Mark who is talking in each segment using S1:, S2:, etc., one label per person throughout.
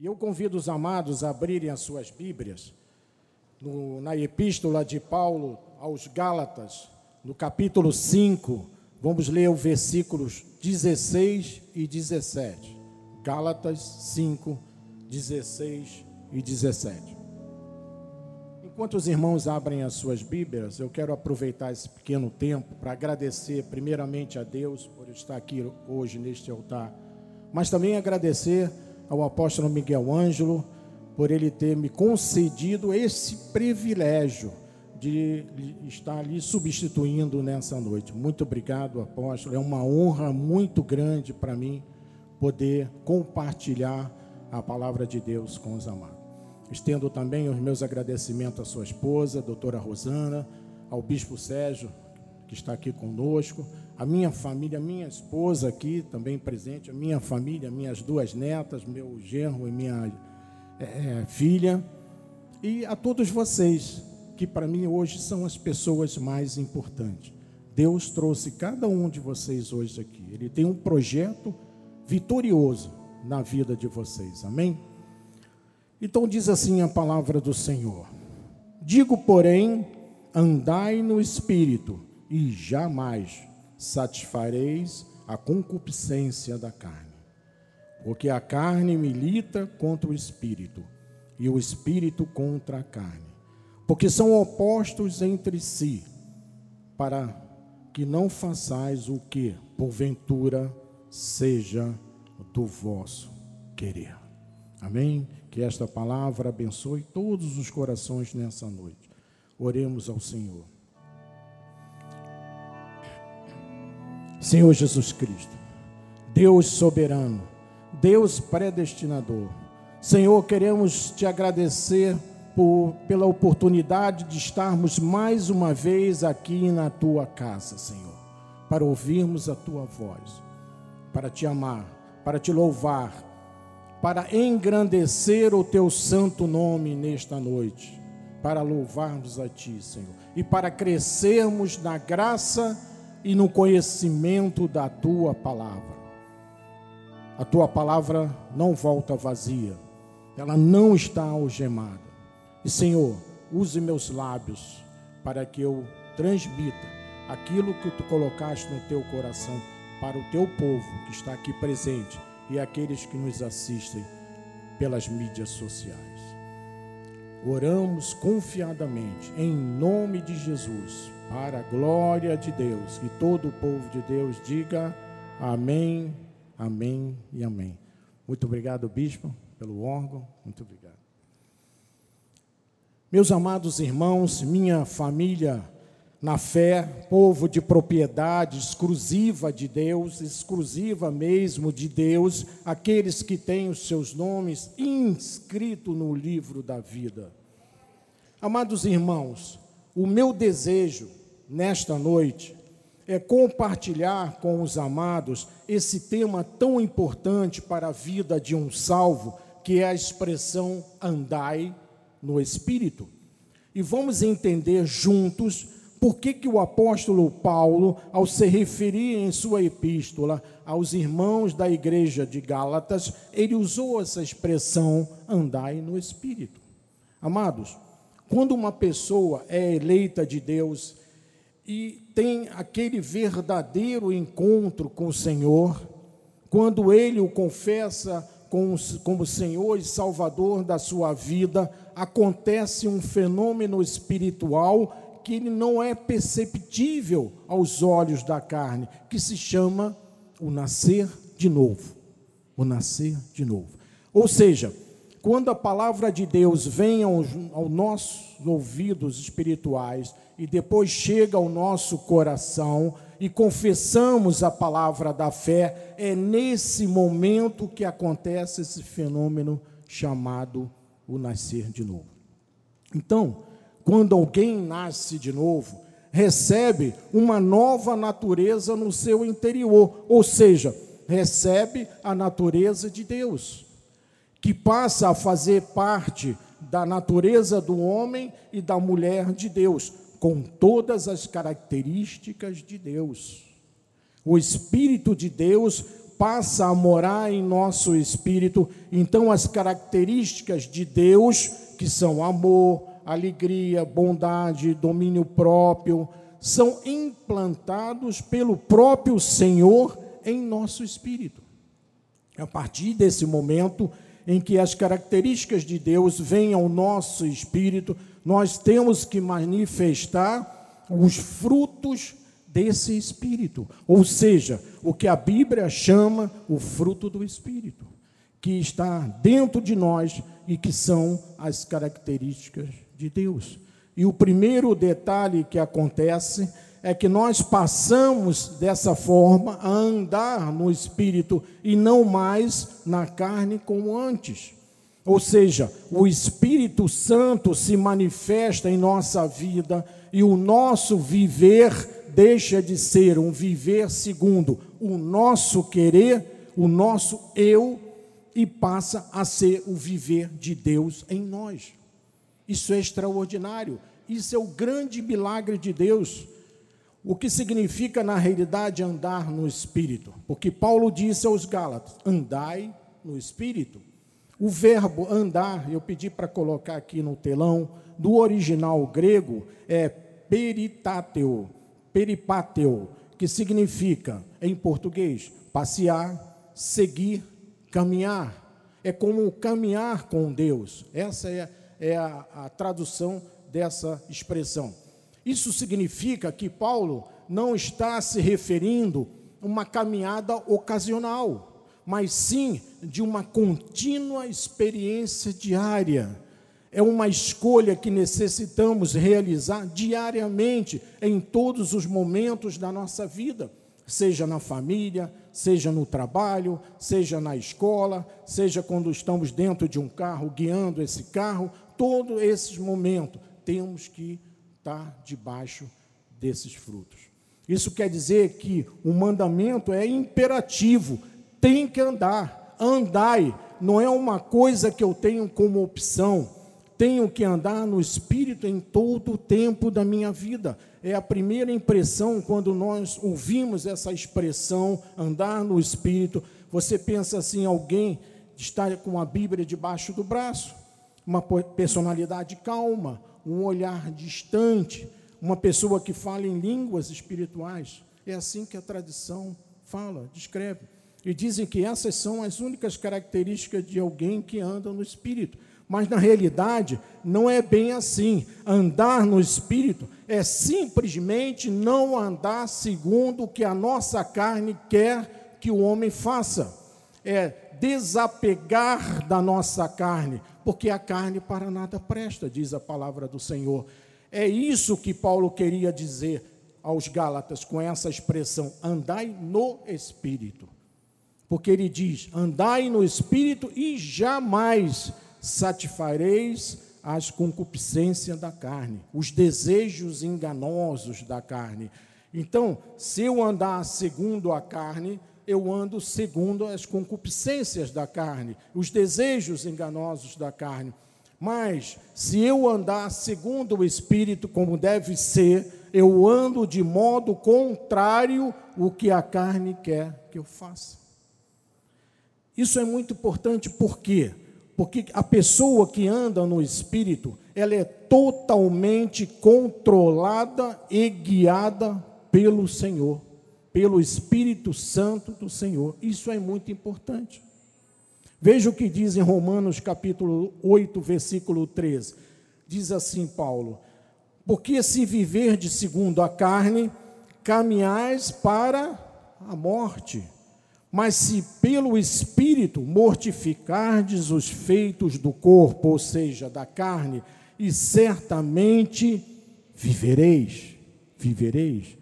S1: E eu convido os amados a abrirem as suas Bíblias no, na epístola de Paulo aos Gálatas, no capítulo 5, vamos ler os versículos 16 e 17. Gálatas 5, 16 e 17. Enquanto os irmãos abrem as suas Bíblias, eu quero aproveitar esse pequeno tempo para agradecer primeiramente a Deus por estar aqui hoje neste altar, mas também agradecer ao apóstolo Miguel Ângelo por ele ter me concedido esse privilégio de estar ali substituindo nessa noite. Muito obrigado, apóstolo. É uma honra muito grande para mim poder compartilhar a palavra de Deus com os amados. Estendo também os meus agradecimentos à sua esposa, doutora Rosana, ao bispo Sérgio, que está aqui conosco, a minha família, a minha esposa aqui também presente, a minha família, minhas duas netas, meu genro e minha é, é filha, e a todos vocês que para mim hoje são as pessoas mais importantes. Deus trouxe cada um de vocês hoje aqui. Ele tem um projeto vitorioso na vida de vocês. Amém? Então diz assim a palavra do Senhor: Digo, porém, andai no espírito e jamais satisfareis a concupiscência da carne. Porque a carne milita contra o espírito e o espírito contra a carne porque são opostos entre si, para que não façais o que, porventura, seja do vosso querer. Amém? Que esta palavra abençoe todos os corações nessa noite. Oremos ao Senhor. Senhor Jesus Cristo, Deus soberano, Deus predestinador, Senhor, queremos te agradecer por, pela oportunidade de estarmos mais uma vez aqui na tua casa, Senhor, para ouvirmos a tua voz, para te amar, para te louvar, para engrandecer o teu santo nome nesta noite, para louvarmos a ti, Senhor, e para crescermos na graça e no conhecimento da tua palavra. A tua palavra não volta vazia, ela não está algemada e Senhor, use meus lábios para que eu transmita aquilo que tu colocaste no teu coração para o teu povo que está aqui presente e aqueles que nos assistem pelas mídias sociais. Oramos confiadamente em nome de Jesus, para a glória de Deus, e todo o povo de Deus diga amém, amém e amém. Muito obrigado, bispo, pelo órgão. Muito obrigado. Meus amados irmãos, minha família na fé, povo de propriedade exclusiva de Deus, exclusiva mesmo de Deus, aqueles que têm os seus nomes inscritos no livro da vida. Amados irmãos, o meu desejo nesta noite é compartilhar com os amados esse tema tão importante para a vida de um salvo, que é a expressão andai no Espírito. E vamos entender juntos por que, que o apóstolo Paulo, ao se referir em sua epístola aos irmãos da igreja de Gálatas, ele usou essa expressão andai no Espírito. Amados, quando uma pessoa é eleita de Deus e tem aquele verdadeiro encontro com o Senhor, quando ele o confessa como Senhor e Salvador da sua vida, acontece um fenômeno espiritual que não é perceptível aos olhos da carne, que se chama o nascer de novo. O nascer de novo. Ou seja, quando a palavra de Deus vem aos, aos nossos ouvidos espirituais e depois chega ao nosso coração, e confessamos a palavra da fé, é nesse momento que acontece esse fenômeno chamado o nascer de novo. Então, quando alguém nasce de novo, recebe uma nova natureza no seu interior, ou seja, recebe a natureza de Deus, que passa a fazer parte da natureza do homem e da mulher de Deus com todas as características de Deus. O Espírito de Deus passa a morar em nosso espírito, então as características de Deus, que são amor, alegria, bondade, domínio próprio, são implantados pelo próprio Senhor em nosso espírito. A partir desse momento em que as características de Deus vêm ao nosso espírito, nós temos que manifestar os frutos desse espírito, ou seja, o que a Bíblia chama o fruto do espírito, que está dentro de nós e que são as características de Deus. E o primeiro detalhe que acontece é que nós passamos dessa forma a andar no espírito e não mais na carne como antes. Ou seja, o Espírito Santo se manifesta em nossa vida e o nosso viver deixa de ser um viver segundo o nosso querer, o nosso eu, e passa a ser o viver de Deus em nós. Isso é extraordinário. Isso é o grande milagre de Deus. O que significa, na realidade, andar no Espírito? Porque Paulo disse aos Gálatas: andai no Espírito. O verbo andar, eu pedi para colocar aqui no telão, do original grego é peritateo, peripateo, que significa, em português, passear, seguir, caminhar. É como caminhar com Deus. Essa é é a, a tradução dessa expressão. Isso significa que Paulo não está se referindo a uma caminhada ocasional, mas sim de uma contínua experiência diária. É uma escolha que necessitamos realizar diariamente em todos os momentos da nossa vida, seja na família, seja no trabalho, seja na escola, seja quando estamos dentro de um carro guiando esse carro, todos esses momentos, temos que estar debaixo desses frutos. Isso quer dizer que o mandamento é imperativo, tem que andar, andai, não é uma coisa que eu tenho como opção, tenho que andar no Espírito em todo o tempo da minha vida. É a primeira impressão quando nós ouvimos essa expressão, andar no Espírito. Você pensa assim: alguém está com a Bíblia debaixo do braço uma personalidade calma, um olhar distante, uma pessoa que fala em línguas espirituais. É assim que a tradição fala, descreve. E dizem que essas são as únicas características de alguém que anda no espírito. Mas na realidade, não é bem assim. Andar no espírito é simplesmente não andar segundo o que a nossa carne quer que o homem faça. É desapegar da nossa carne, porque a carne para nada presta, diz a palavra do Senhor. É isso que Paulo queria dizer aos Gálatas com essa expressão: andai no espírito. Porque ele diz: andai no espírito e jamais satisfareis as concupiscências da carne, os desejos enganosos da carne. Então, se eu andar segundo a carne, eu ando segundo as concupiscências da carne, os desejos enganosos da carne. Mas, se eu andar segundo o Espírito, como deve ser, eu ando de modo contrário o que a carne quer que eu faça. Isso é muito importante, por quê? Porque a pessoa que anda no Espírito, ela é totalmente controlada e guiada pelo Senhor pelo Espírito Santo do Senhor. Isso é muito importante. Veja o que diz em Romanos capítulo 8, versículo 13. Diz assim Paulo: Porque se viver de segundo a carne, caminhais para a morte. Mas se pelo Espírito mortificardes os feitos do corpo, ou seja, da carne, e certamente vivereis, vivereis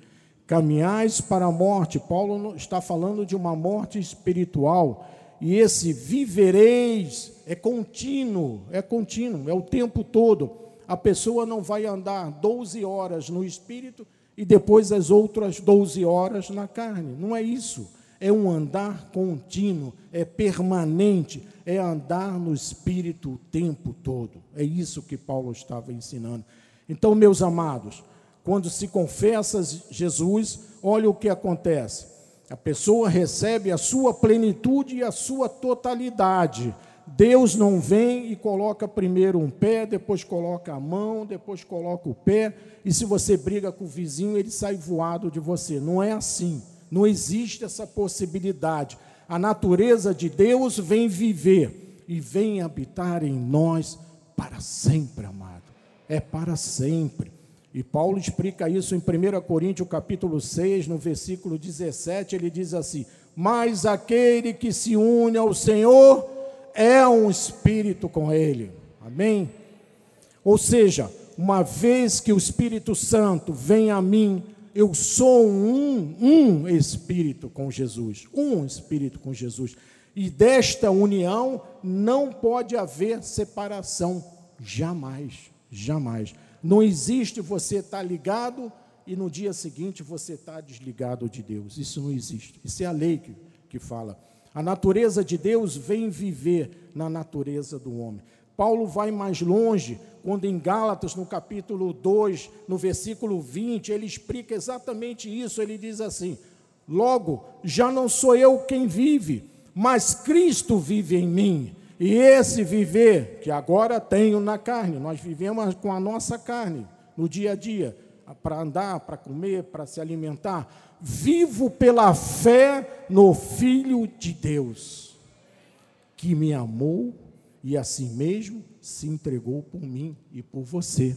S1: caminhais para a morte. Paulo está falando de uma morte espiritual. E esse vivereis é contínuo, é contínuo, é o tempo todo. A pessoa não vai andar 12 horas no espírito e depois as outras 12 horas na carne. Não é isso. É um andar contínuo, é permanente, é andar no espírito o tempo todo. É isso que Paulo estava ensinando. Então, meus amados, quando se confessa Jesus, olha o que acontece. A pessoa recebe a sua plenitude e a sua totalidade. Deus não vem e coloca primeiro um pé, depois coloca a mão, depois coloca o pé, e se você briga com o vizinho, ele sai voado de você. Não é assim. Não existe essa possibilidade. A natureza de Deus vem viver e vem habitar em nós para sempre, amado. É para sempre. E Paulo explica isso em 1 Coríntios capítulo 6, no versículo 17, ele diz assim: "Mas aquele que se une ao Senhor é um espírito com ele". Amém? Ou seja, uma vez que o Espírito Santo vem a mim, eu sou um, um espírito com Jesus, um espírito com Jesus. E desta união não pode haver separação, jamais, jamais. Não existe você estar tá ligado e no dia seguinte você está desligado de Deus. Isso não existe. Isso é a lei que, que fala. A natureza de Deus vem viver na natureza do homem. Paulo vai mais longe, quando em Gálatas, no capítulo 2, no versículo 20, ele explica exatamente isso. Ele diz assim: Logo, já não sou eu quem vive, mas Cristo vive em mim. E esse viver que agora tenho na carne, nós vivemos com a nossa carne no dia a dia, para andar, para comer, para se alimentar. Vivo pela fé no Filho de Deus, que me amou e assim mesmo se entregou por mim e por você.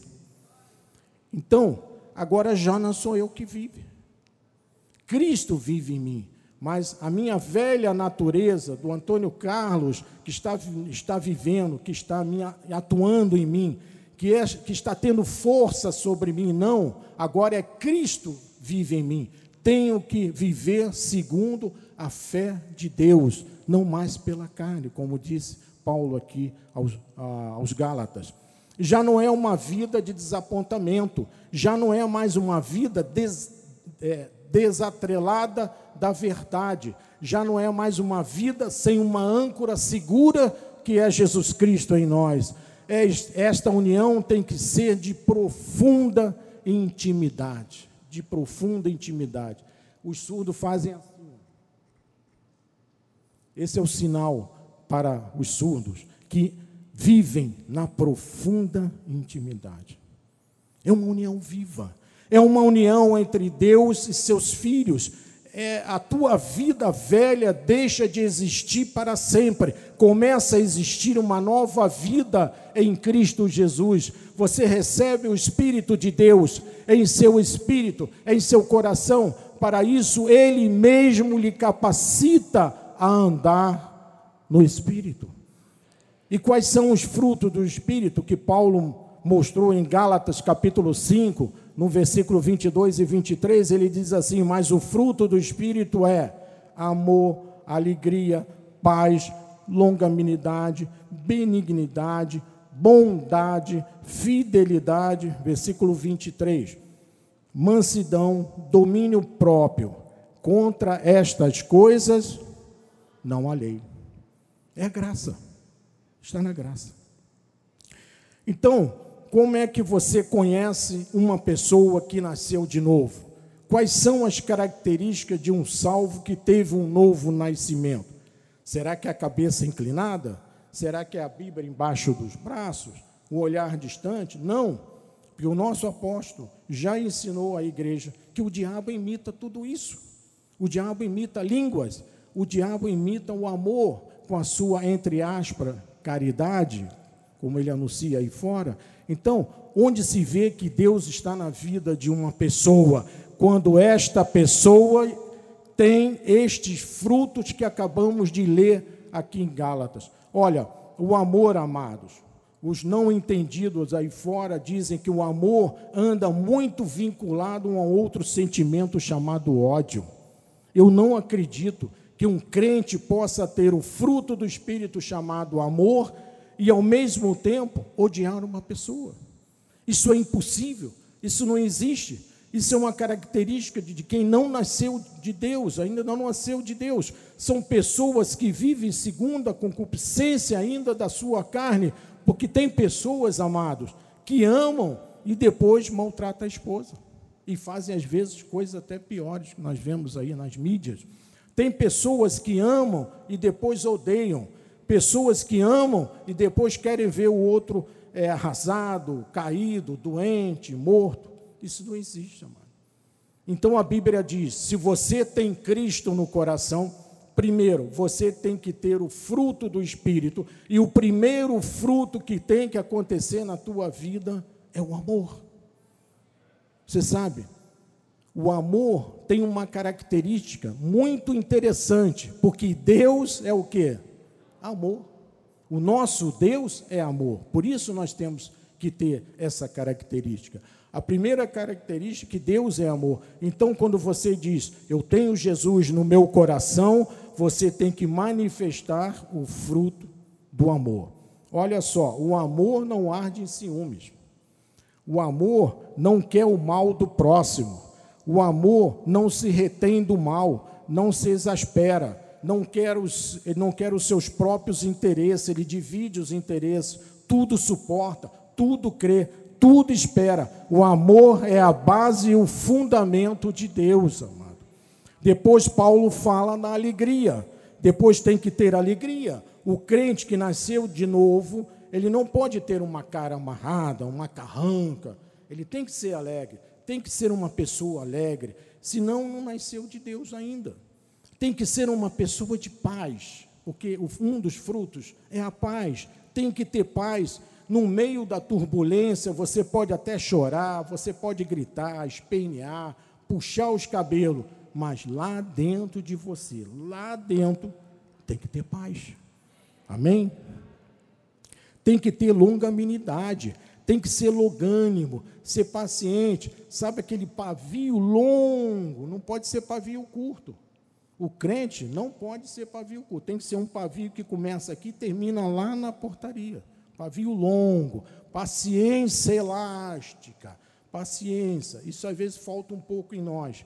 S1: Então, agora já não sou eu que vive. Cristo vive em mim, mas a minha velha natureza do Antônio Carlos, que está, está vivendo, que está minha, atuando em mim, que, é, que está tendo força sobre mim, não, agora é Cristo vive em mim. Tenho que viver segundo a fé de Deus, não mais pela carne, como disse Paulo aqui aos, aos Gálatas. Já não é uma vida de desapontamento, já não é mais uma vida des, é, desatrelada da verdade, já não é mais uma vida sem uma âncora segura que é Jesus Cristo em nós. É, esta união tem que ser de profunda intimidade, de profunda intimidade. Os surdos fazem assim. Esse é o sinal para os surdos que vivem na profunda intimidade. É uma união viva, é uma união entre Deus e seus filhos. É, a tua vida velha deixa de existir para sempre, começa a existir uma nova vida em Cristo Jesus. Você recebe o Espírito de Deus em seu espírito, em seu coração. Para isso, Ele mesmo lhe capacita a andar no Espírito. E quais são os frutos do Espírito que Paulo mostrou em Gálatas capítulo 5, no versículo 22 e 23? Ele diz assim: Mas o fruto do Espírito é amor, alegria, paz, longanimidade, benignidade, bondade, fidelidade, versículo 23. Mansidão, domínio próprio. Contra estas coisas não há lei. É graça. Está na graça. Então, como é que você conhece uma pessoa que nasceu de novo? Quais são as características de um salvo que teve um novo nascimento? Será que é a cabeça inclinada? Será que é a Bíblia embaixo dos braços? O olhar distante? Não, porque o nosso apóstolo já ensinou à igreja que o diabo imita tudo isso. O diabo imita línguas, o diabo imita o amor, com a sua, entre aspas, caridade, como ele anuncia aí fora. Então, onde se vê que Deus está na vida de uma pessoa, quando esta pessoa tem estes frutos que acabamos de ler aqui em Gálatas. Olha, o amor, amados. Os não entendidos aí fora dizem que o amor anda muito vinculado a um outro sentimento chamado ódio. Eu não acredito que um crente possa ter o fruto do Espírito chamado amor e, ao mesmo tempo, odiar uma pessoa. Isso é impossível, isso não existe. Isso é uma característica de quem não nasceu de Deus, ainda não nasceu de Deus. São pessoas que vivem segundo a concupiscência ainda da sua carne, porque tem pessoas, amados, que amam e depois maltratam a esposa. e fazem às vezes coisas até piores que nós vemos aí nas mídias. Tem pessoas que amam e depois odeiam, pessoas que amam e depois querem ver o outro é, arrasado, caído, doente, morto. Isso não existe, amado. Então a Bíblia diz: se você tem Cristo no coração, primeiro, você tem que ter o fruto do Espírito, e o primeiro fruto que tem que acontecer na tua vida é o amor. Você sabe, o amor tem uma característica muito interessante, porque Deus é o que? Amor. O nosso Deus é amor. Por isso nós temos que ter essa característica. A primeira característica é que Deus é amor. Então, quando você diz, eu tenho Jesus no meu coração, você tem que manifestar o fruto do amor. Olha só, o amor não arde em ciúmes. O amor não quer o mal do próximo. O amor não se retém do mal, não se exaspera, não quer os, não quer os seus próprios interesses, ele divide os interesses, tudo suporta, tudo crê, tudo espera. O amor é a base e o fundamento de Deus, amado. Depois Paulo fala na alegria. Depois tem que ter alegria. O crente que nasceu de novo, ele não pode ter uma cara amarrada, uma carranca. Ele tem que ser alegre, tem que ser uma pessoa alegre, senão não nasceu de Deus ainda. Tem que ser uma pessoa de paz, porque um dos frutos é a paz. Tem que ter paz. No meio da turbulência, você pode até chorar, você pode gritar, espernear, puxar os cabelos, mas lá dentro de você, lá dentro, tem que ter paz. Amém? tem que ter longanimidade, tem que ser logânimo, ser paciente. Sabe aquele pavio longo? Não pode ser pavio curto. O crente não pode ser pavio curto, tem que ser um pavio que começa aqui e termina lá na portaria. Pavio longo, paciência elástica, paciência. Isso às vezes falta um pouco em nós.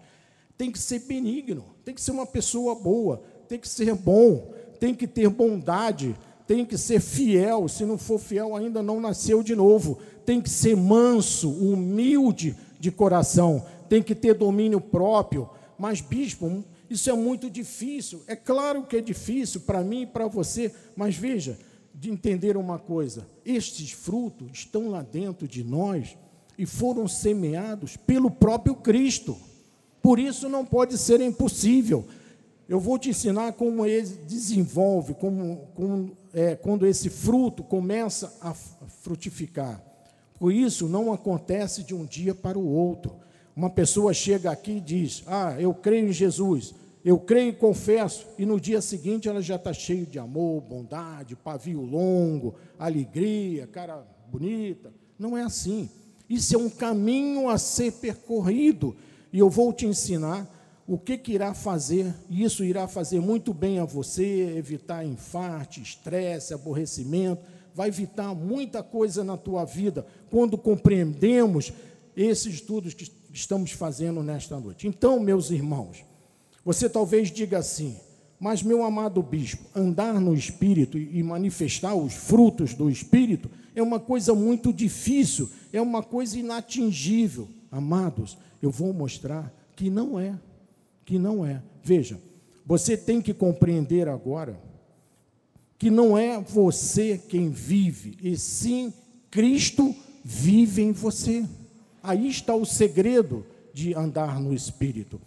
S1: Tem que ser benigno, tem que ser uma pessoa boa, tem que ser bom, tem que ter bondade, tem que ser fiel, se não for fiel, ainda não nasceu de novo. Tem que ser manso, humilde de coração, tem que ter domínio próprio. Mas, bispo, isso é muito difícil. É claro que é difícil para mim e para você, mas veja, de entender uma coisa: estes frutos estão lá dentro de nós e foram semeados pelo próprio Cristo. Por isso não pode ser impossível. Eu vou te ensinar como ele desenvolve, como, como é, quando esse fruto começa a frutificar. Por isso, não acontece de um dia para o outro. Uma pessoa chega aqui e diz: Ah, eu creio em Jesus, eu creio e confesso, e no dia seguinte ela já está cheia de amor, bondade, pavio longo, alegria, cara bonita. Não é assim. Isso é um caminho a ser percorrido. E eu vou te ensinar o que, que irá fazer, e isso irá fazer muito bem a você, evitar infarto, estresse, aborrecimento, vai evitar muita coisa na tua vida quando compreendemos esses estudos que estamos fazendo nesta noite. Então, meus irmãos, você talvez diga assim, mas meu amado bispo, andar no espírito e manifestar os frutos do espírito é uma coisa muito difícil, é uma coisa inatingível. Amados, eu vou mostrar que não é que não é. Veja, você tem que compreender agora que não é você quem vive, e sim Cristo vive em você. Aí está o segredo de andar no Espírito.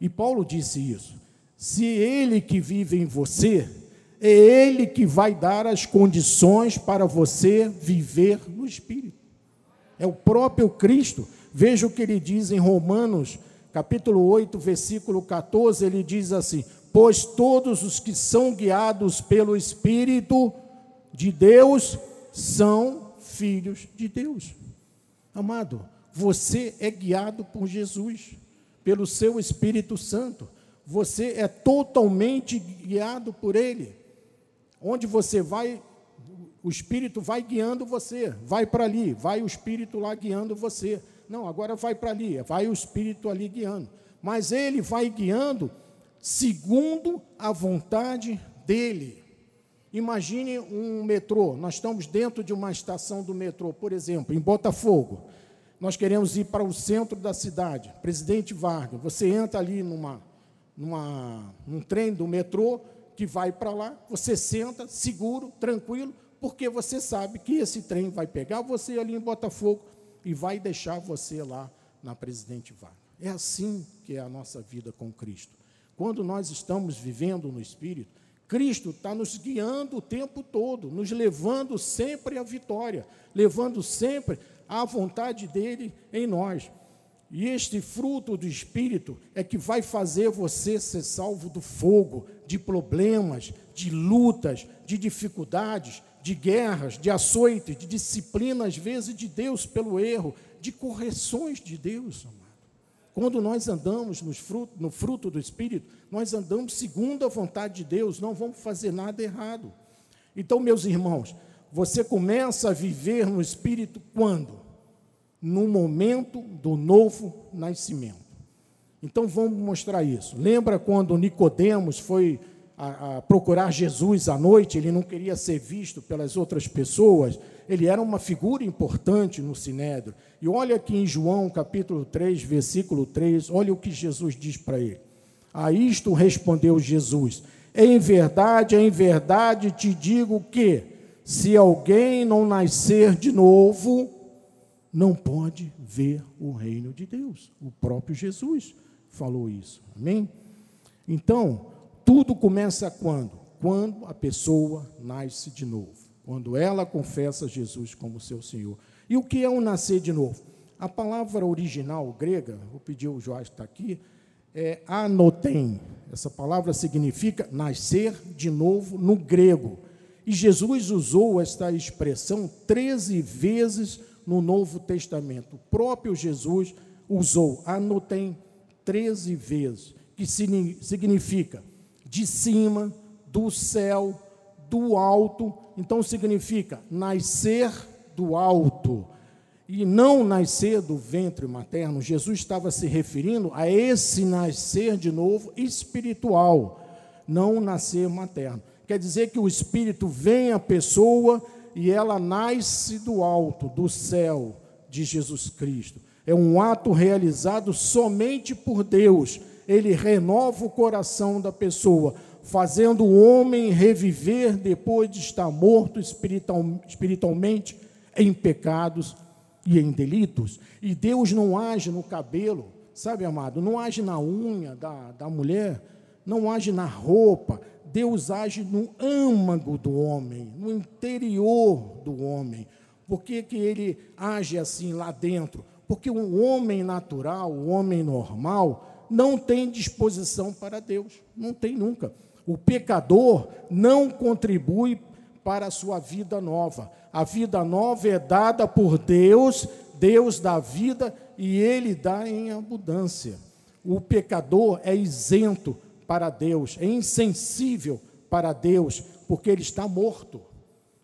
S1: E Paulo disse isso. Se ele que vive em você, é ele que vai dar as condições para você viver no Espírito. É o próprio Cristo. Veja o que ele diz em Romanos capítulo 8, versículo 14, ele diz assim: Pois todos os que são guiados pelo Espírito de Deus são filhos de Deus. Amado, você é guiado por Jesus, pelo seu Espírito Santo. Você é totalmente guiado por Ele. Onde você vai, o Espírito vai guiando você. Vai para ali, vai o Espírito lá guiando você. Não, agora vai para ali, vai o Espírito ali guiando. Mas ele vai guiando segundo a vontade dele. Imagine um metrô, nós estamos dentro de uma estação do metrô, por exemplo, em Botafogo. Nós queremos ir para o centro da cidade, Presidente Vargas. Você entra ali numa, numa, num trem do metrô que vai para lá, você senta seguro, tranquilo, porque você sabe que esse trem vai pegar você ali em Botafogo e vai deixar você lá na Presidente Vargas. É assim que é a nossa vida com Cristo. Quando nós estamos vivendo no Espírito, Cristo está nos guiando o tempo todo, nos levando sempre à vitória, levando sempre à vontade dele em nós. E este fruto do Espírito é que vai fazer você ser salvo do fogo, de problemas, de lutas, de dificuldades, de guerras, de açoite, de disciplina, às vezes de Deus pelo erro, de correções de Deus, amado. Quando nós andamos fruto, no fruto do Espírito, nós andamos segundo a vontade de Deus, não vamos fazer nada errado. Então, meus irmãos, você começa a viver no Espírito quando? No momento do novo nascimento. Então vamos mostrar isso. Lembra quando Nicodemos foi a, a procurar Jesus à noite, ele não queria ser visto pelas outras pessoas, ele era uma figura importante no Sinédrio. E olha aqui em João capítulo 3, versículo 3, olha o que Jesus diz para ele. A isto respondeu Jesus: Em verdade, em verdade te digo que, se alguém não nascer de novo, não pode ver o reino de Deus. O próprio Jesus falou isso. Amém? Então, tudo começa quando? Quando a pessoa nasce de novo. Quando ela confessa Jesus como seu Senhor. E o que é um nascer de novo? A palavra original grega, vou pedir o Jorge está aqui, é anotem. Essa palavra significa nascer de novo no grego. E Jesus usou esta expressão 13 vezes no Novo Testamento. O próprio Jesus usou anotem 13 vezes, que significa de cima, do céu, do alto. Então significa nascer do alto e não nascer do ventre materno. Jesus estava se referindo a esse nascer de novo espiritual, não nascer materno. Quer dizer que o espírito vem à pessoa e ela nasce do alto, do céu de Jesus Cristo é um ato realizado somente por Deus. Ele renova o coração da pessoa, fazendo o homem reviver depois de estar morto espiritual, espiritualmente em pecados e em delitos. E Deus não age no cabelo, sabe, amado? Não age na unha da, da mulher, não age na roupa. Deus age no âmago do homem, no interior do homem. Por que, que ele age assim lá dentro? Porque o homem natural, o homem normal, não tem disposição para Deus, não tem nunca. O pecador não contribui para a sua vida nova. A vida nova é dada por Deus, Deus dá vida e Ele dá em abundância. O pecador é isento para Deus, é insensível para Deus, porque ele está morto.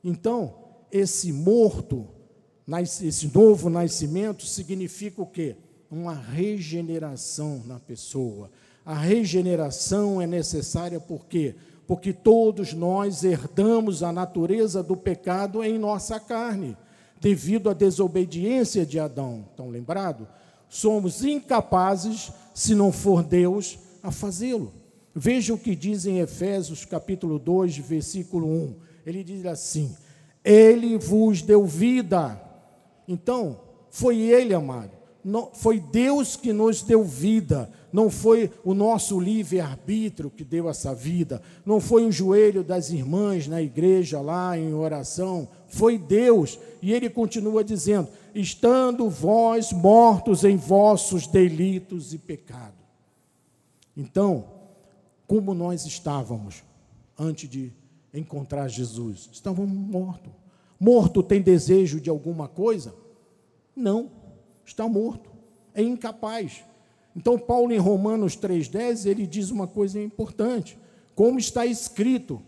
S1: Então, esse morto esse novo nascimento significa o quê? Uma regeneração na pessoa. A regeneração é necessária por quê? Porque todos nós herdamos a natureza do pecado em nossa carne, devido à desobediência de Adão. Estão lembrados? Somos incapazes, se não for Deus, a fazê-lo. Veja o que diz em Efésios capítulo 2, versículo 1. Ele diz assim: Ele vos deu vida então, foi Ele, amado. Não, foi Deus que nos deu vida, não foi o nosso livre-arbítrio que deu essa vida, não foi o joelho das irmãs na igreja lá em oração, foi Deus. E ele continua dizendo: estando vós mortos em vossos delitos e pecados. Então, como nós estávamos antes de encontrar Jesus? Estávamos mortos. Morto tem desejo de alguma coisa? Não, está morto, é incapaz. Então, Paulo, em Romanos 3,10, ele diz uma coisa importante: como está escrito,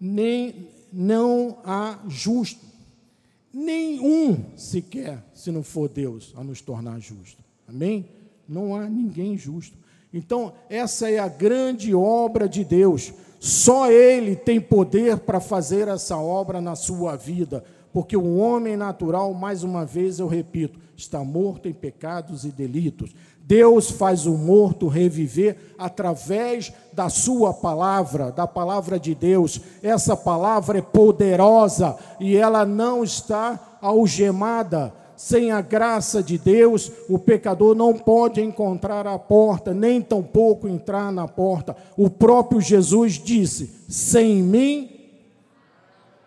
S1: nem não há justo, nenhum sequer, se não for Deus, a nos tornar justo. Amém? Não há ninguém justo. Então, essa é a grande obra de Deus. Só Ele tem poder para fazer essa obra na sua vida porque o homem natural, mais uma vez eu repito, está morto em pecados e delitos. Deus faz o morto reviver através da sua palavra, da palavra de Deus. Essa palavra é poderosa e ela não está algemada. Sem a graça de Deus, o pecador não pode encontrar a porta, nem tampouco entrar na porta. O próprio Jesus disse: Sem mim,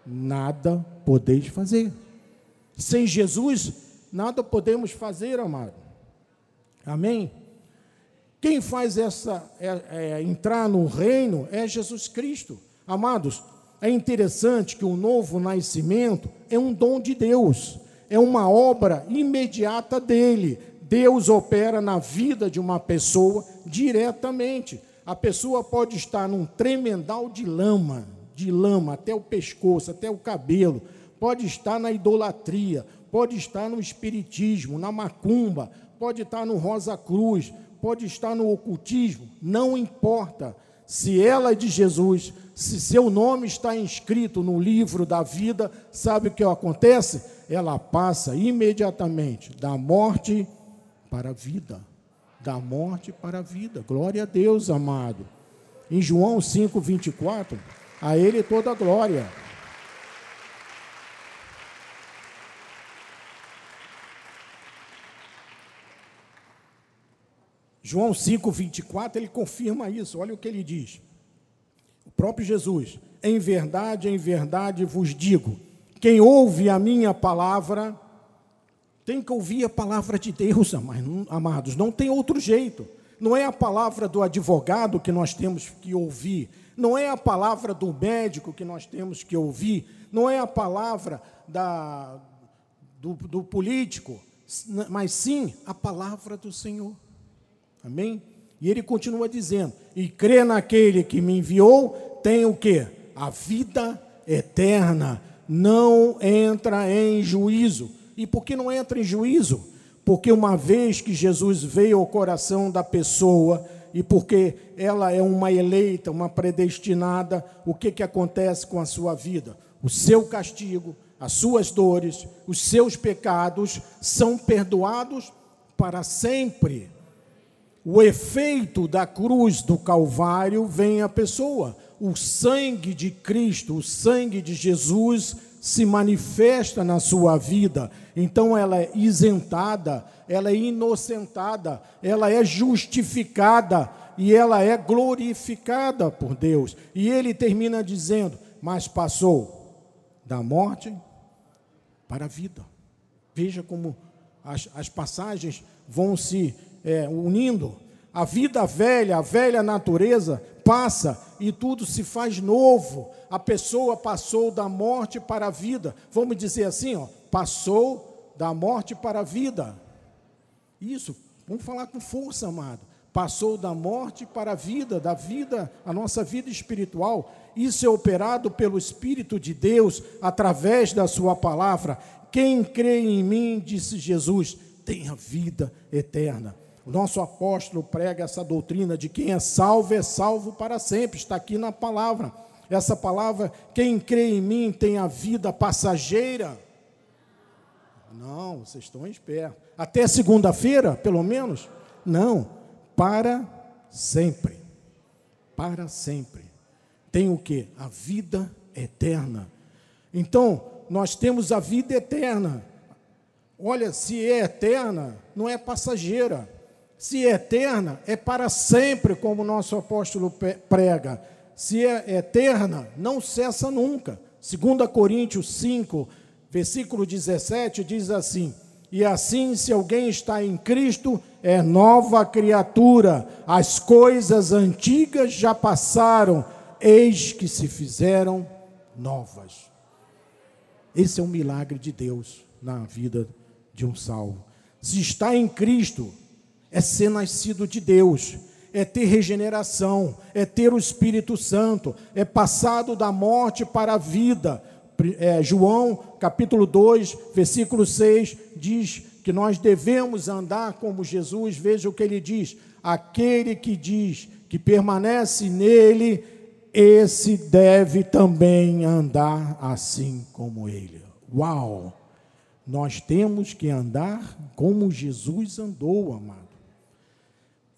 S1: nada podeis fazer. Sem Jesus, nada podemos fazer, amado. Amém? Quem faz essa é, é, entrar no reino é Jesus Cristo. Amados, é interessante que o novo nascimento é um dom de Deus, é uma obra imediata dele. Deus opera na vida de uma pessoa diretamente. A pessoa pode estar num tremendal de lama, de lama até o pescoço, até o cabelo, pode estar na idolatria, pode estar no espiritismo, na macumba, pode estar no Rosa Cruz, pode estar no ocultismo, não importa. Se ela é de Jesus, se seu nome está inscrito no livro da vida, sabe o que acontece? Ela passa imediatamente da morte para a vida. Da morte para a vida. Glória a Deus, amado. Em João 5, 24, a Ele toda a glória. João 5, 24, ele confirma isso. Olha o que ele diz. O próprio Jesus: Em verdade, em verdade vos digo: quem ouve a minha palavra, tem que ouvir a palavra de Deus, amados. Não tem outro jeito. Não é a palavra do advogado que nós temos que ouvir. Não é a palavra do médico que nós temos que ouvir. Não é a palavra da, do, do político. Mas sim a palavra do Senhor. Amém? E ele continua dizendo: E crê naquele que me enviou, tem o que? A vida eterna. Não entra em juízo. E por que não entra em juízo? Porque uma vez que Jesus veio ao coração da pessoa, e porque ela é uma eleita, uma predestinada, o que, que acontece com a sua vida? O seu castigo, as suas dores, os seus pecados são perdoados para sempre o efeito da cruz do Calvário vem à pessoa. O sangue de Cristo, o sangue de Jesus se manifesta na sua vida. Então ela é isentada, ela é inocentada, ela é justificada e ela é glorificada por Deus. E ele termina dizendo: Mas passou da morte para a vida. Veja como as, as passagens vão se é, unindo. A vida velha, a velha natureza passa e tudo se faz novo. A pessoa passou da morte para a vida. Vamos dizer assim, ó, passou da morte para a vida. Isso, vamos falar com força, amado. Passou da morte para a vida, da vida, a nossa vida espiritual. Isso é operado pelo Espírito de Deus através da Sua palavra. Quem crê em mim, disse Jesus, tem a vida eterna. O nosso apóstolo prega essa doutrina de quem é salvo é salvo para sempre, está aqui na palavra. Essa palavra, quem crê em mim tem a vida passageira. Não, vocês estão espertos. Até segunda-feira, pelo menos? Não, para sempre. Para sempre. Tem o que? A vida eterna. Então, nós temos a vida eterna. Olha, se é eterna, não é passageira. Se é eterna, é para sempre, como o nosso apóstolo prega. Se é eterna, não cessa nunca. 2 Coríntios 5, versículo 17, diz assim: E assim, se alguém está em Cristo, é nova criatura, as coisas antigas já passaram, eis que se fizeram novas. Esse é um milagre de Deus na vida de um salvo. Se está em Cristo, é ser nascido de Deus, é ter regeneração, é ter o Espírito Santo, é passado da morte para a vida. É, João capítulo 2, versículo 6 diz que nós devemos andar como Jesus, veja o que ele diz: aquele que diz que permanece nele, esse deve também andar assim como ele. Uau! Nós temos que andar como Jesus andou, amado.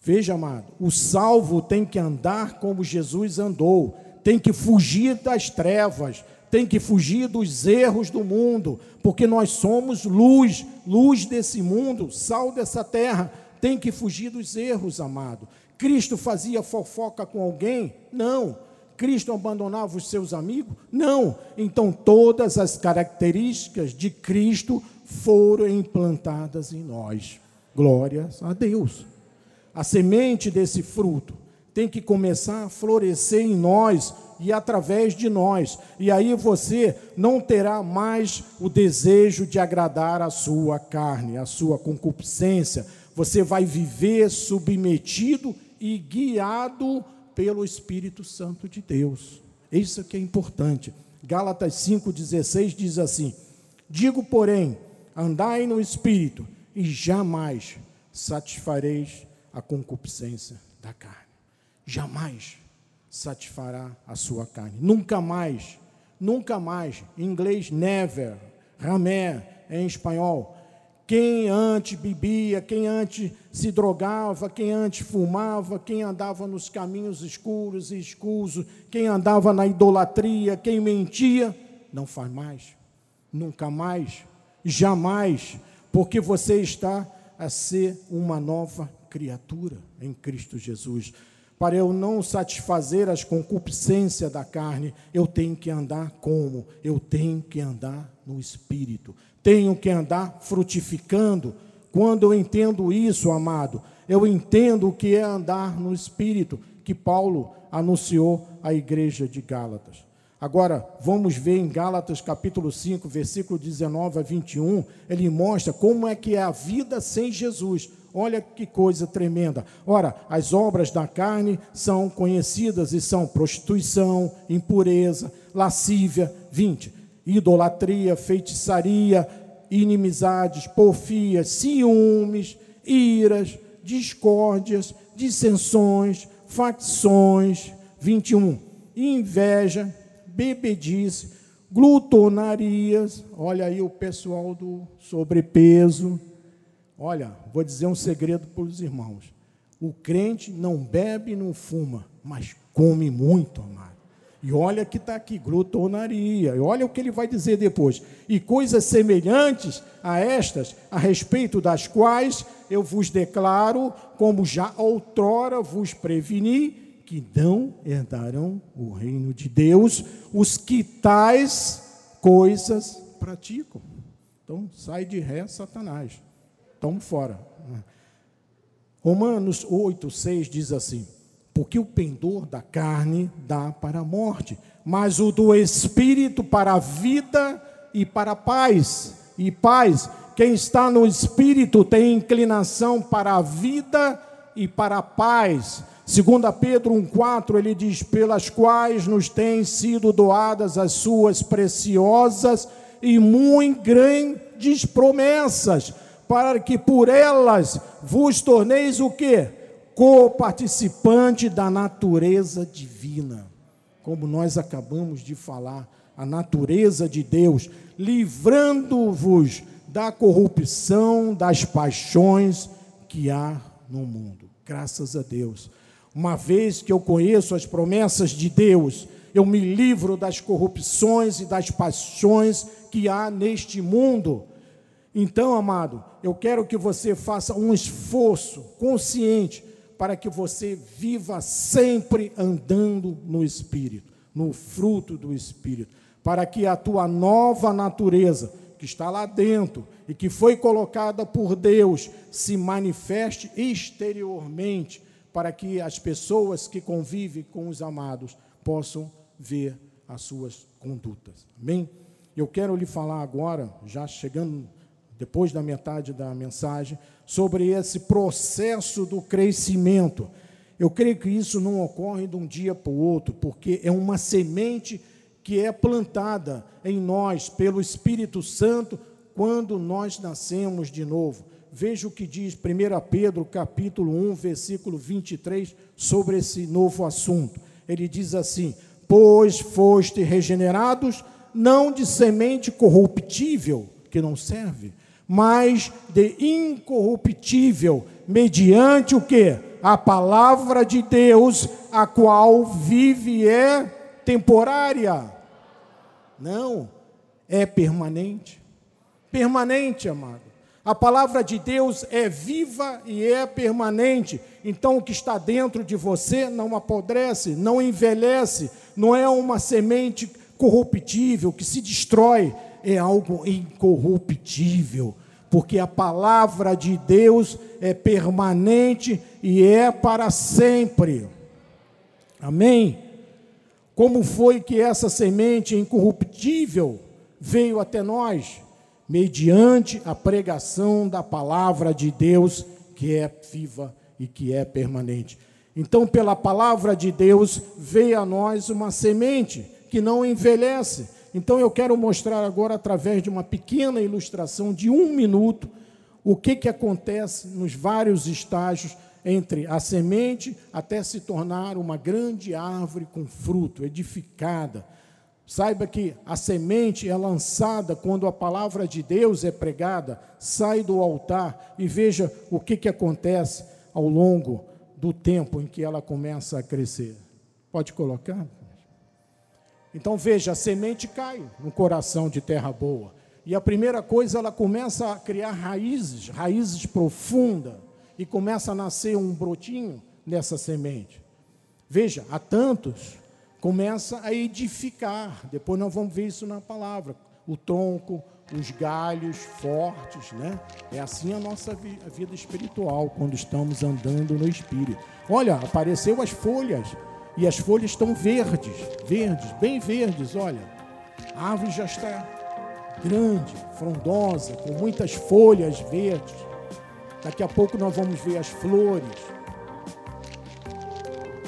S1: Veja, amado, o salvo tem que andar como Jesus andou, tem que fugir das trevas, tem que fugir dos erros do mundo, porque nós somos luz, luz desse mundo, sal dessa terra, tem que fugir dos erros, amado. Cristo fazia fofoca com alguém? Não. Cristo abandonava os seus amigos? Não. Então todas as características de Cristo foram implantadas em nós. Glórias a Deus. A semente desse fruto tem que começar a florescer em nós e através de nós. E aí você não terá mais o desejo de agradar a sua carne, a sua concupiscência. Você vai viver submetido e guiado pelo Espírito Santo de Deus. Isso que é importante. Gálatas 5,16 diz assim: Digo, porém, andai no Espírito, e jamais satisfareis a concupiscência da carne. Jamais satisfará a sua carne. Nunca mais, nunca mais. Em inglês, never. Ramé, em espanhol. Quem antes bebia, quem antes se drogava, quem antes fumava, quem andava nos caminhos escuros e escusos, quem andava na idolatria, quem mentia, não faz mais, nunca mais, jamais, porque você está a ser uma nova criatura em Cristo Jesus. Para eu não satisfazer as concupiscências da carne, eu tenho que andar como? Eu tenho que andar no Espírito tenho que andar frutificando. Quando eu entendo isso, amado, eu entendo o que é andar no Espírito, que Paulo anunciou à igreja de Gálatas. Agora, vamos ver em Gálatas capítulo 5, versículo 19 a 21, ele mostra como é que é a vida sem Jesus. Olha que coisa tremenda. Ora, as obras da carne são conhecidas e são prostituição, impureza, lascívia, 20 idolatria, feitiçaria, inimizades, porfias, ciúmes, iras, discórdias, dissensões, facções, 21, inveja, bebedice, glutonarias, olha aí o pessoal do sobrepeso. Olha, vou dizer um segredo para os irmãos. O crente não bebe e não fuma, mas come muito, amado. E olha que está aqui, glutonaria. E olha o que ele vai dizer depois. E coisas semelhantes a estas, a respeito das quais eu vos declaro, como já outrora vos preveni, que não herdarão o reino de Deus os que tais coisas praticam. Então, sai de ré, Satanás. Estamos fora. Romanos 8, 6 diz assim: porque o pendor da carne dá para a morte, mas o do espírito para a vida e para a paz. E paz, quem está no espírito tem inclinação para a vida e para a paz. Segundo Pedro 1:4, ele diz: "Pelas quais nos têm sido doadas as suas preciosas e muito grandes promessas, para que por elas vos torneis o quê? co-participante da natureza divina. Como nós acabamos de falar, a natureza de Deus, livrando-vos da corrupção, das paixões que há no mundo. Graças a Deus. Uma vez que eu conheço as promessas de Deus, eu me livro das corrupções e das paixões que há neste mundo. Então, amado, eu quero que você faça um esforço consciente para que você viva sempre andando no Espírito, no fruto do Espírito, para que a tua nova natureza, que está lá dentro e que foi colocada por Deus, se manifeste exteriormente, para que as pessoas que convivem com os amados possam ver as suas condutas. Amém? Eu quero lhe falar agora, já chegando depois da metade da mensagem, sobre esse processo do crescimento. Eu creio que isso não ocorre de um dia para o outro, porque é uma semente que é plantada em nós pelo Espírito Santo quando nós nascemos de novo. Veja o que diz 1 Pedro, capítulo 1, versículo 23, sobre esse novo assunto. Ele diz assim: Pois foste regenerados não de semente corruptível, que não serve, mas de incorruptível, mediante o que? A palavra de Deus, a qual vive é temporária. Não, é permanente. Permanente, amado. A palavra de Deus é viva e é permanente. Então, o que está dentro de você não apodrece, não envelhece, não é uma semente corruptível que se destrói, é algo incorruptível, porque a palavra de Deus é permanente e é para sempre. Amém? Como foi que essa semente incorruptível veio até nós? Mediante a pregação da palavra de Deus, que é viva e que é permanente. Então, pela palavra de Deus, veio a nós uma semente que não envelhece. Então, eu quero mostrar agora, através de uma pequena ilustração de um minuto, o que, que acontece nos vários estágios entre a semente até se tornar uma grande árvore com fruto, edificada. Saiba que a semente é lançada quando a palavra de Deus é pregada, sai do altar e veja o que, que acontece ao longo do tempo em que ela começa a crescer. Pode colocar? Então veja, a semente cai no coração de terra boa. E a primeira coisa, ela começa a criar raízes, raízes profundas e começa a nascer um brotinho nessa semente. Veja, há tantos, começa a edificar. Depois nós vamos ver isso na palavra. O tronco, os galhos fortes, né? É assim a nossa vida espiritual quando estamos andando no espírito. Olha, apareceu as folhas e as folhas estão verdes, verdes, bem verdes, olha. A árvore já está grande, frondosa, com muitas folhas verdes. Daqui a pouco nós vamos ver as flores.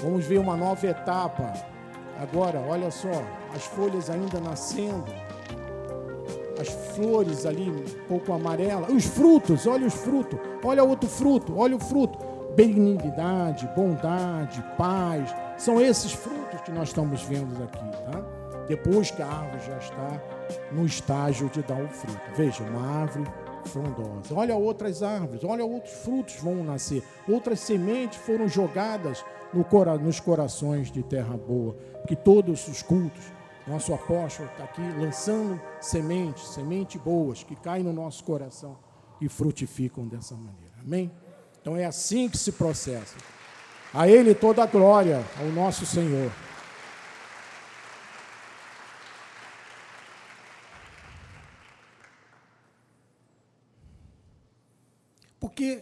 S1: Vamos ver uma nova etapa. Agora, olha só, as folhas ainda nascendo. As flores ali um pouco amarelas. Os frutos, olha os frutos. Olha outro fruto, olha o fruto. Benignidade, bondade, paz. São esses frutos que nós estamos vendo aqui, tá? Depois que a árvore já está no estágio de dar o fruto. Veja, uma árvore frondosa. Olha outras árvores, olha outros frutos vão nascer. Outras sementes foram jogadas no cora, nos corações de terra boa. Que todos os cultos, nosso apóstolo está aqui lançando sementes, sementes boas que caem no nosso coração e frutificam dessa maneira. Amém? Então é assim que se processa. A Ele toda a glória, ao nosso Senhor. Porque,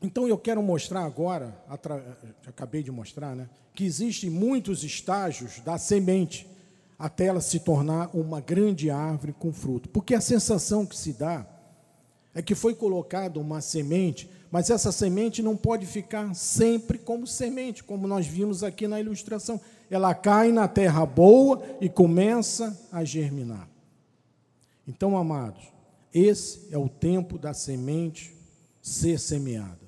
S1: então eu quero mostrar agora, acabei de mostrar, né, que existem muitos estágios da semente até ela se tornar uma grande árvore com fruto. Porque a sensação que se dá é que foi colocada uma semente, mas essa semente não pode ficar sempre como semente, como nós vimos aqui na ilustração. Ela cai na terra boa e começa a germinar. Então, amados, esse é o tempo da semente ser semeada.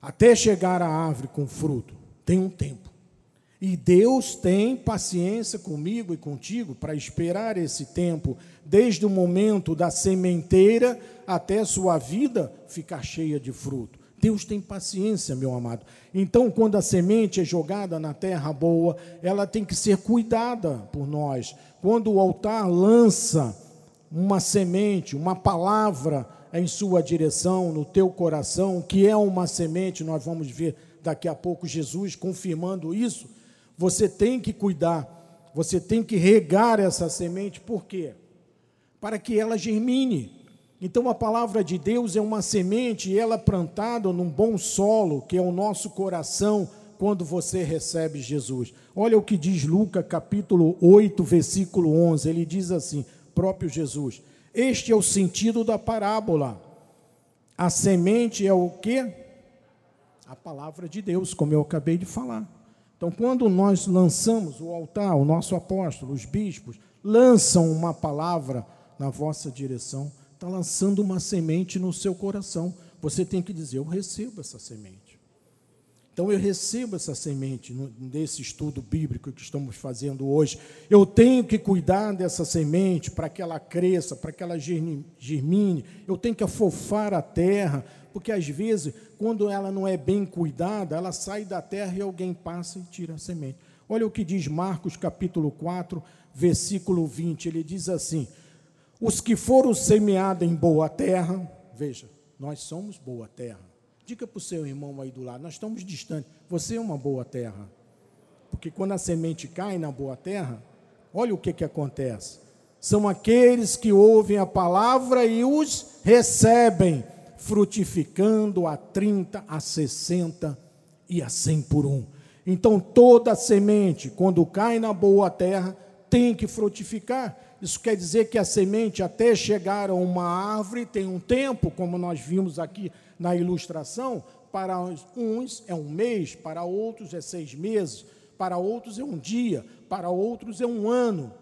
S1: Até chegar à árvore com fruto, tem um tempo. E Deus tem paciência comigo e contigo para esperar esse tempo, desde o momento da sementeira até sua vida ficar cheia de fruto. Deus tem paciência, meu amado. Então, quando a semente é jogada na terra boa, ela tem que ser cuidada por nós. Quando o altar lança uma semente, uma palavra em sua direção, no teu coração, que é uma semente, nós vamos ver daqui a pouco Jesus confirmando isso. Você tem que cuidar, você tem que regar essa semente, por quê? Para que ela germine. Então a palavra de Deus é uma semente e ela é plantada num bom solo, que é o nosso coração, quando você recebe Jesus. Olha o que diz Lucas capítulo 8, versículo 11. Ele diz assim: próprio Jesus. Este é o sentido da parábola. A semente é o que? A palavra de Deus, como eu acabei de falar. Então, quando nós lançamos o altar, o nosso apóstolo, os bispos, lançam uma palavra na vossa direção, está lançando uma semente no seu coração. Você tem que dizer: Eu recebo essa semente. Então eu recebo essa semente desse estudo bíblico que estamos fazendo hoje. Eu tenho que cuidar dessa semente para que ela cresça, para que ela germine. Eu tenho que afofar a terra, porque às vezes, quando ela não é bem cuidada, ela sai da terra e alguém passa e tira a semente. Olha o que diz Marcos capítulo 4, versículo 20. Ele diz assim: Os que foram semeados em boa terra, veja, nós somos boa terra Diga para o seu irmão aí do lado, nós estamos distantes. Você é uma boa terra. Porque quando a semente cai na boa terra, olha o que, que acontece. São aqueles que ouvem a palavra e os recebem, frutificando a 30, a 60 e a 100 por um. Então toda semente, quando cai na boa terra, tem que frutificar. Isso quer dizer que a semente, até chegar a uma árvore, tem um tempo, como nós vimos aqui na ilustração, para uns é um mês, para outros é seis meses, para outros é um dia, para outros é um ano.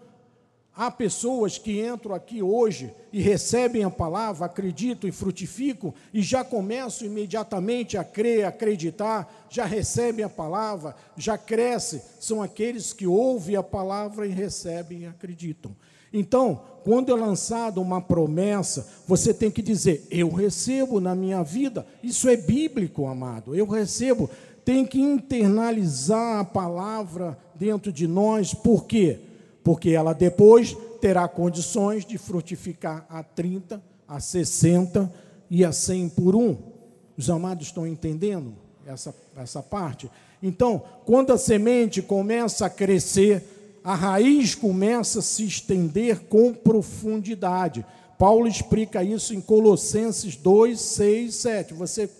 S1: Há pessoas que entram aqui hoje e recebem a palavra, acreditam e frutificam e já começam imediatamente a crer, a acreditar, já recebem a palavra, já crescem. São aqueles que ouvem a palavra e recebem e acreditam. Então, quando é lançada uma promessa, você tem que dizer: Eu recebo na minha vida. Isso é bíblico, amado. Eu recebo. Tem que internalizar a palavra dentro de nós. Por quê? Porque ela depois terá condições de frutificar a 30, a 60 e a 100 por um. Os amados estão entendendo essa, essa parte? Então, quando a semente começa a crescer, a raiz começa a se estender com profundidade. Paulo explica isso em Colossenses 2, 6, 7. Você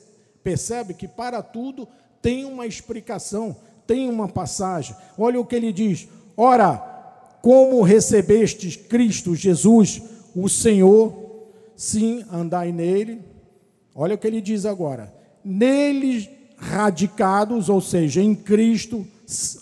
S1: percebe que para tudo tem uma explicação, tem uma passagem. Olha o que ele diz: Ora, como recebestes Cristo Jesus, o Senhor, sim, andai nele. Olha o que ele diz agora: Nele radicados, ou seja, em Cristo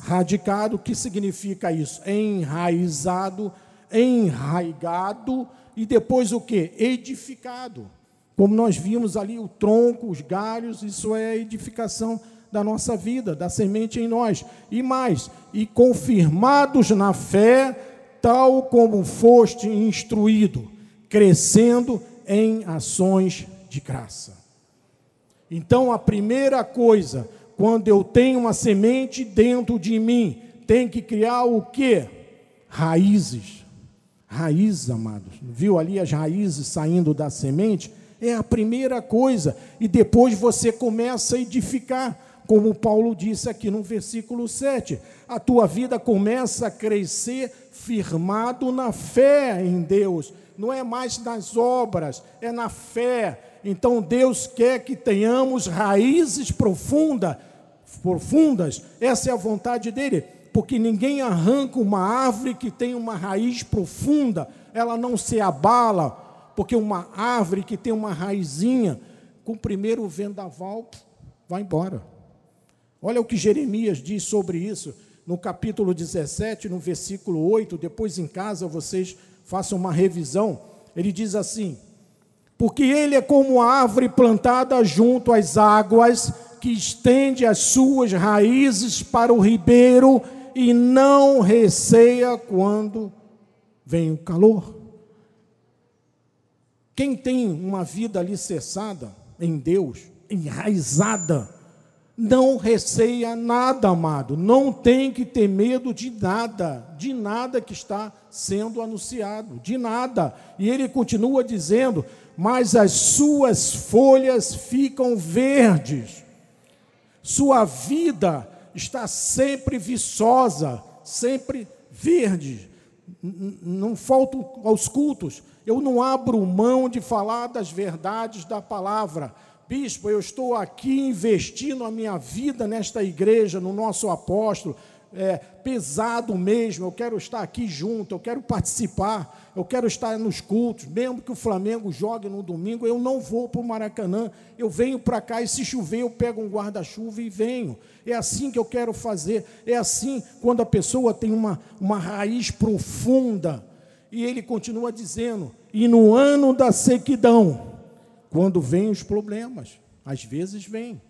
S1: radicado, o que significa isso? Enraizado, enraigado e depois o que? Edificado. Como nós vimos ali, o tronco, os galhos, isso é edificação da nossa vida, da semente em nós. E mais, e confirmados na fé, tal como foste instruído, crescendo em ações de graça. Então, a primeira coisa quando eu tenho uma semente dentro de mim, tem que criar o quê? Raízes. Raízes, amados. Viu ali as raízes saindo da semente? É a primeira coisa. E depois você começa a edificar. Como Paulo disse aqui no versículo 7. A tua vida começa a crescer firmado na fé em Deus. Não é mais nas obras, é na fé. Então Deus quer que tenhamos raízes profundas profundas, essa é a vontade dele, porque ninguém arranca uma árvore que tem uma raiz profunda, ela não se abala, porque uma árvore que tem uma raizinha, com o primeiro vendaval, vai embora. Olha o que Jeremias diz sobre isso, no capítulo 17, no versículo 8, depois em casa vocês façam uma revisão. Ele diz assim: Porque ele é como a árvore plantada junto às águas, que estende as suas raízes para o ribeiro e não receia quando vem o calor. Quem tem uma vida alicerçada em Deus, enraizada, não receia nada, amado. Não tem que ter medo de nada, de nada que está sendo anunciado, de nada. E ele continua dizendo: Mas as suas folhas ficam verdes sua vida está sempre viçosa, sempre verde. Não falto aos cultos. Eu não abro mão de falar das verdades da palavra. Bispo, eu estou aqui investindo a minha vida nesta igreja, no nosso apóstolo é, pesado mesmo, eu quero estar aqui junto, eu quero participar, eu quero estar nos cultos, mesmo que o Flamengo jogue no domingo, eu não vou para o Maracanã, eu venho para cá e se chover eu pego um guarda-chuva e venho. É assim que eu quero fazer, é assim quando a pessoa tem uma, uma raiz profunda. E ele continua dizendo: e no ano da sequidão, quando vêm os problemas, às vezes vem.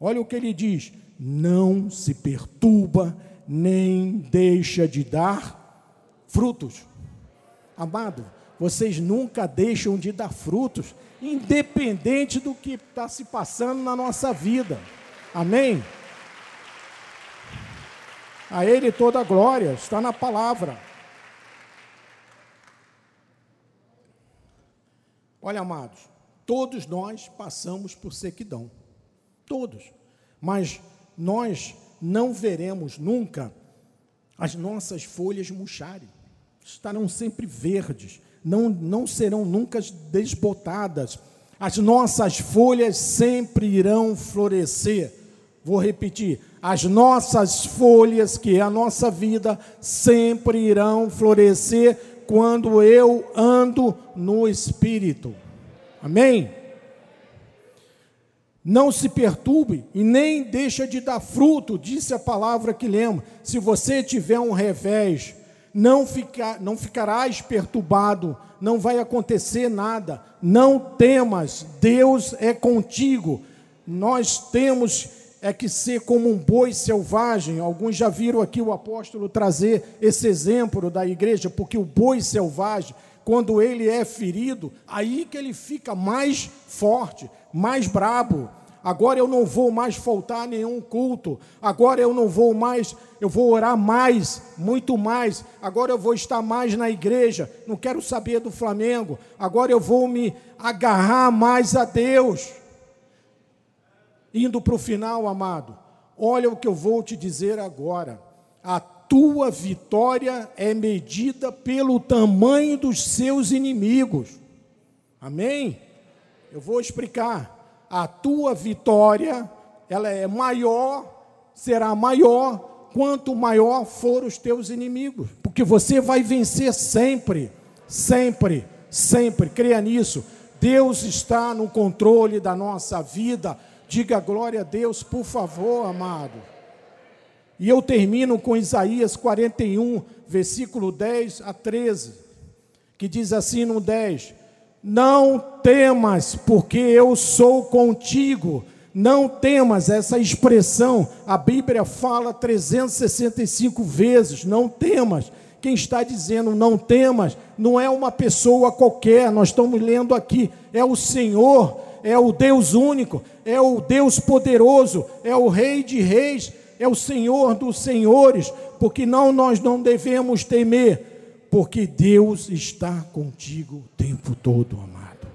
S1: Olha o que ele diz: não se perturba, nem deixa de dar frutos. Amado, vocês nunca deixam de dar frutos, independente do que está se passando na nossa vida. Amém? A Ele toda a glória, está na palavra. Olha, amados, todos nós passamos por sequidão. Todos. Mas nós não veremos nunca as nossas folhas murcharem. Estarão sempre verdes, não, não serão nunca desbotadas. As nossas folhas sempre irão florescer. Vou repetir: as nossas folhas, que é a nossa vida, sempre irão florescer quando eu ando no Espírito. Amém? Não se perturbe e nem deixa de dar fruto, disse a palavra que lemos. Se você tiver um revés, não, ficar, não ficarás perturbado, não vai acontecer nada. Não temas, Deus é contigo. Nós temos é que ser como um boi selvagem. Alguns já viram aqui o apóstolo trazer esse exemplo da igreja, porque o boi selvagem, quando ele é ferido, aí que ele fica mais forte, mais brabo. Agora eu não vou mais faltar nenhum culto. Agora eu não vou mais, eu vou orar mais, muito mais. Agora eu vou estar mais na igreja. Não quero saber do Flamengo. Agora eu vou me agarrar mais a Deus. Indo para o final, amado, olha o que eu vou te dizer agora. A tua vitória é medida pelo tamanho dos seus inimigos. Amém? Eu vou explicar. A tua vitória, ela é maior, será maior quanto maior for os teus inimigos, porque você vai vencer sempre, sempre, sempre. Creia nisso. Deus está no controle da nossa vida. Diga glória a Deus, por favor, amado. E eu termino com Isaías 41, versículo 10 a 13, que diz assim no 10: Não temas, porque eu sou contigo. Não temas, essa expressão, a Bíblia fala 365 vezes, não temas. Quem está dizendo não temas, não é uma pessoa qualquer, nós estamos lendo aqui, é o Senhor é o Deus único, é o Deus poderoso, é o Rei de Reis, é o Senhor dos Senhores, porque não nós não devemos temer, porque Deus está contigo o tempo todo, amado.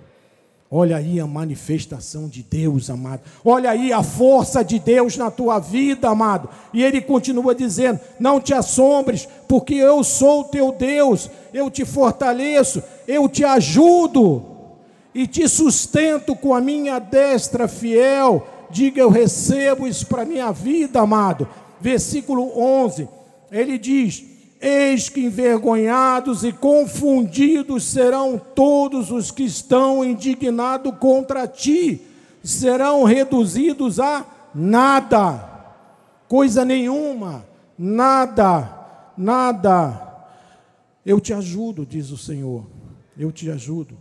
S1: Olha aí a manifestação de Deus, amado. Olha aí a força de Deus na tua vida, amado. E ele continua dizendo: Não te assombres, porque eu sou o teu Deus, eu te fortaleço, eu te ajudo e te sustento com a minha destra fiel. Diga, eu recebo isso para minha vida, amado. Versículo 11, ele diz: Eis que envergonhados e confundidos serão todos os que estão indignados contra ti, serão reduzidos a nada, coisa nenhuma, nada, nada. Eu te ajudo, diz o Senhor, eu te ajudo.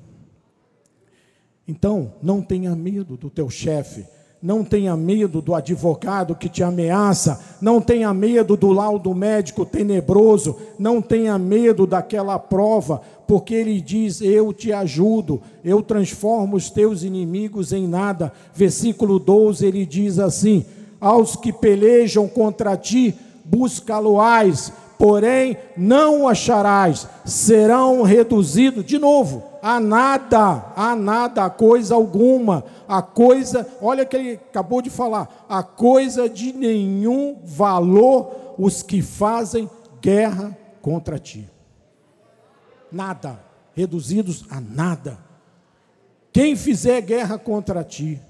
S1: Então, não tenha medo do teu chefe, não tenha medo do advogado que te ameaça, não tenha medo do laudo médico tenebroso, não tenha medo daquela prova, porque ele diz: Eu te ajudo, eu transformo os teus inimigos em nada. Versículo 12 ele diz assim: Aos que pelejam contra ti, busca-lo-ás, porém não o acharás, serão reduzidos, de novo, a nada, a nada, a coisa alguma, a coisa, olha que ele acabou de falar, a coisa de nenhum valor os que fazem guerra contra ti. Nada, reduzidos a nada. Quem fizer guerra contra ti,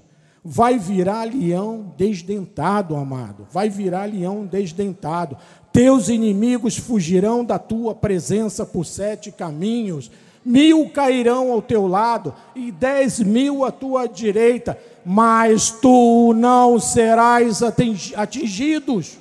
S1: vai virar leão desdentado, amado. Vai virar leão desdentado. Teus inimigos fugirão da tua presença por sete caminhos. Mil cairão ao teu lado e dez mil à tua direita, mas tu não serás atingidos.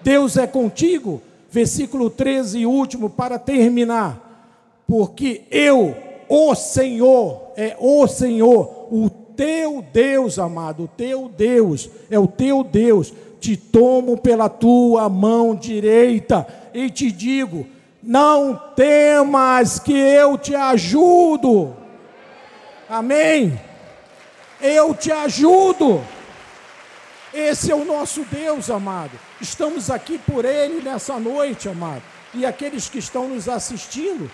S1: Deus é contigo. Versículo 13 e último para terminar. Porque eu, o Senhor, é o Senhor, o teu Deus, amado, o teu Deus, é o teu Deus. Te tomo pela tua mão direita e te digo: não temas que eu te ajudo. Amém? Eu te ajudo. Esse é o nosso Deus, amado. Estamos aqui por Ele nessa noite, amado. E aqueles que estão nos assistindo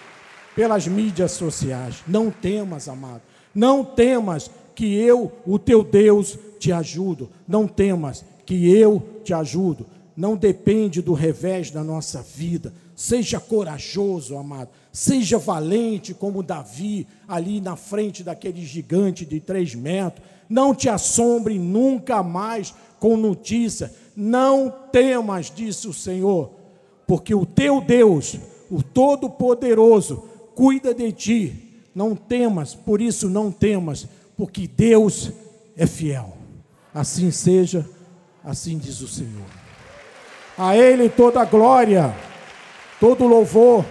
S1: pelas mídias sociais. Não temas, amado. Não temas que eu, o teu Deus, te ajudo. Não temas que eu te ajudo. Não depende do revés da nossa vida. Seja corajoso, amado. Seja valente como Davi, ali na frente daquele gigante de três metros. Não te assombre nunca mais com notícia. Não temas, disse o Senhor, porque o teu Deus, o Todo-Poderoso, cuida de ti. Não temas, por isso não temas, porque Deus é fiel. Assim seja, assim diz o Senhor. A Ele toda a glória, todo louvor.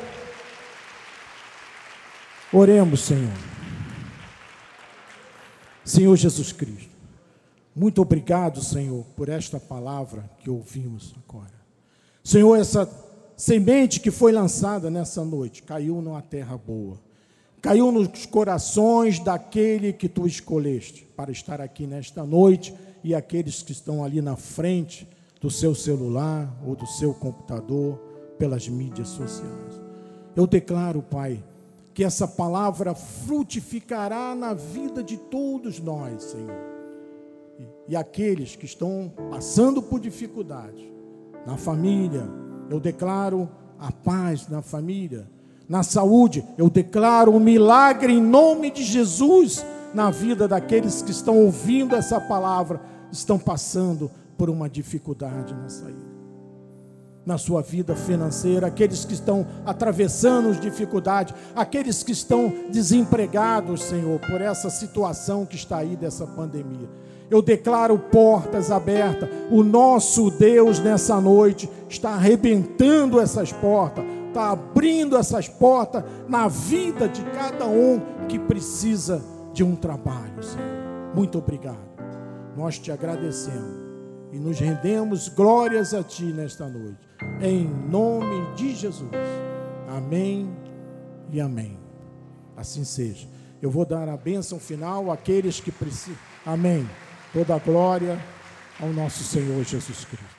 S1: Oremos, Senhor. Senhor Jesus Cristo, muito obrigado, Senhor, por esta palavra que ouvimos agora. Senhor, essa semente que foi lançada nessa noite caiu numa terra boa, caiu nos corações daquele que tu escolheste para estar aqui nesta noite e aqueles que estão ali na frente do seu celular ou do seu computador, pelas mídias sociais. Eu declaro, Pai, que essa palavra frutificará na vida de todos nós, Senhor. E, aqueles que estão passando por dificuldade, na família, eu declaro a paz na família. Na saúde, eu declaro um milagre em nome de Jesus na vida daqueles que estão ouvindo essa palavra, estão passando por uma dificuldade na saída. Na sua vida financeira, aqueles que estão atravessando dificuldades, aqueles que estão desempregados, Senhor, por essa situação que está aí dessa pandemia. Eu declaro portas abertas. O nosso Deus nessa noite está arrebentando essas portas, está abrindo essas portas na vida de cada um que precisa de um trabalho, Senhor. Muito obrigado. Nós te agradecemos e nos rendemos glórias a Ti nesta noite. Em nome de Jesus. Amém e amém. Assim seja. Eu vou dar a bênção final àqueles que precisam. Amém. Toda a glória ao nosso Senhor Jesus Cristo.